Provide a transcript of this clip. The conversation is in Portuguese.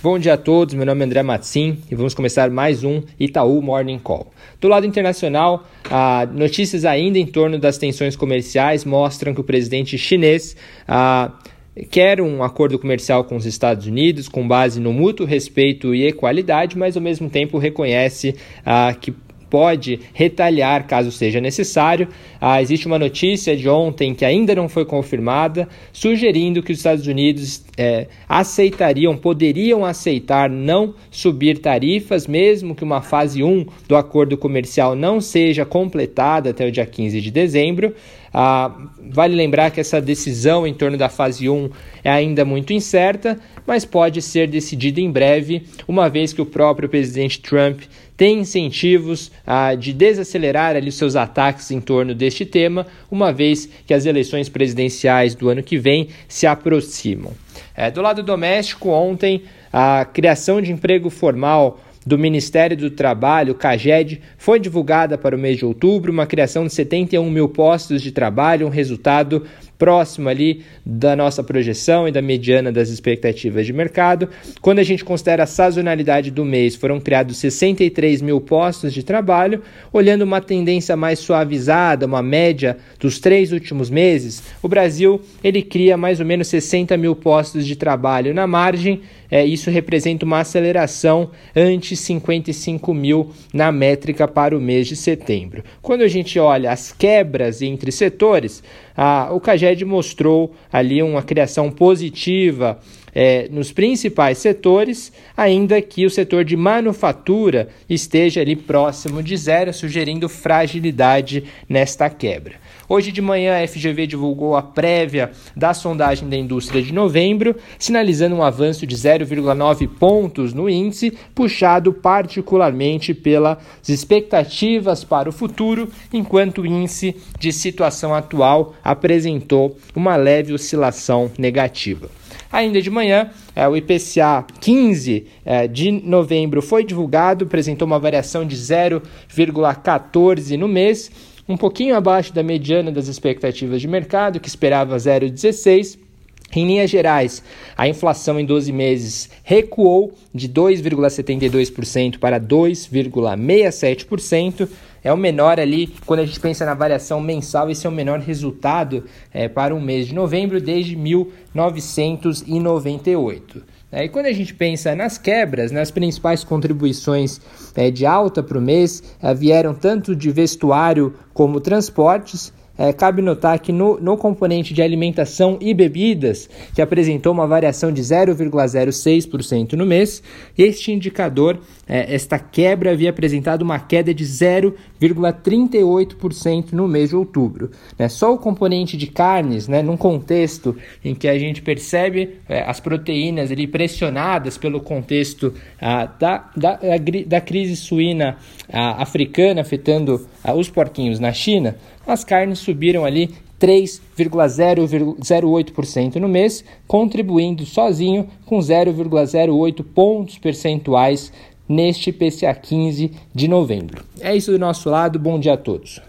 Bom dia a todos, meu nome é André Matsim e vamos começar mais um Itaú Morning Call. Do lado internacional, ah, notícias ainda em torno das tensões comerciais mostram que o presidente chinês ah, quer um acordo comercial com os Estados Unidos com base no mútuo respeito e equalidade, mas ao mesmo tempo reconhece ah, que pode retaliar caso seja necessário. Ah, existe uma notícia de ontem que ainda não foi confirmada, sugerindo que os Estados Unidos é, aceitariam, poderiam aceitar não subir tarifas, mesmo que uma fase 1 do acordo comercial não seja completada até o dia 15 de dezembro. Ah, vale lembrar que essa decisão em torno da fase 1 é ainda muito incerta, mas pode ser decidida em breve, uma vez que o próprio presidente Trump tem incentivos ah, de desacelerar ali seus ataques em torno deste tema, uma vez que as eleições presidenciais do ano que vem se aproximam. É, do lado doméstico, ontem, a criação de emprego formal do Ministério do Trabalho, CAGED, foi divulgada para o mês de outubro, uma criação de 71 mil postos de trabalho, um resultado próximo ali da nossa projeção e da mediana das expectativas de mercado. Quando a gente considera a sazonalidade do mês, foram criados 63 mil postos de trabalho, olhando uma tendência mais suavizada, uma média dos três últimos meses, o Brasil ele cria mais ou menos 60 mil postos de trabalho na margem, é, isso representa uma aceleração ante 55 mil na métrica para o mês de setembro. Quando a gente olha as quebras entre setores, a, o Mostrou ali uma criação positiva é, nos principais setores, ainda que o setor de manufatura esteja ali próximo de zero, sugerindo fragilidade nesta quebra. Hoje de manhã, a FGV divulgou a prévia da sondagem da indústria de novembro, sinalizando um avanço de 0,9 pontos no índice, puxado particularmente pelas expectativas para o futuro, enquanto o índice de situação atual apresentou uma leve oscilação negativa. Ainda de manhã, é, o IPCA 15 é, de novembro foi divulgado, apresentou uma variação de 0,14 no mês um pouquinho abaixo da mediana das expectativas de mercado, que esperava 0,16. Em linhas gerais, a inflação em 12 meses recuou de 2,72% para 2,67%. É o menor ali, quando a gente pensa na variação mensal, esse é o menor resultado é, para um mês de novembro desde 1998. É, e quando a gente pensa nas quebras, nas principais contribuições é, de alta para o mês, é, vieram tanto de vestuário como transportes, é, cabe notar que no, no componente de alimentação e bebidas, que apresentou uma variação de 0,06% no mês, este indicador, é, esta quebra, havia apresentado uma queda de 0,38% no mês de outubro. Né? Só o componente de carnes, né, num contexto em que a gente percebe é, as proteínas ali pressionadas pelo contexto ah, da, da, da, crise suína ah, africana afetando ah, os porquinhos na China, as carnes subiram ali 3,008% no mês, contribuindo sozinho com 0,08 pontos percentuais neste PCA 15 de novembro. É isso do nosso lado, bom dia a todos.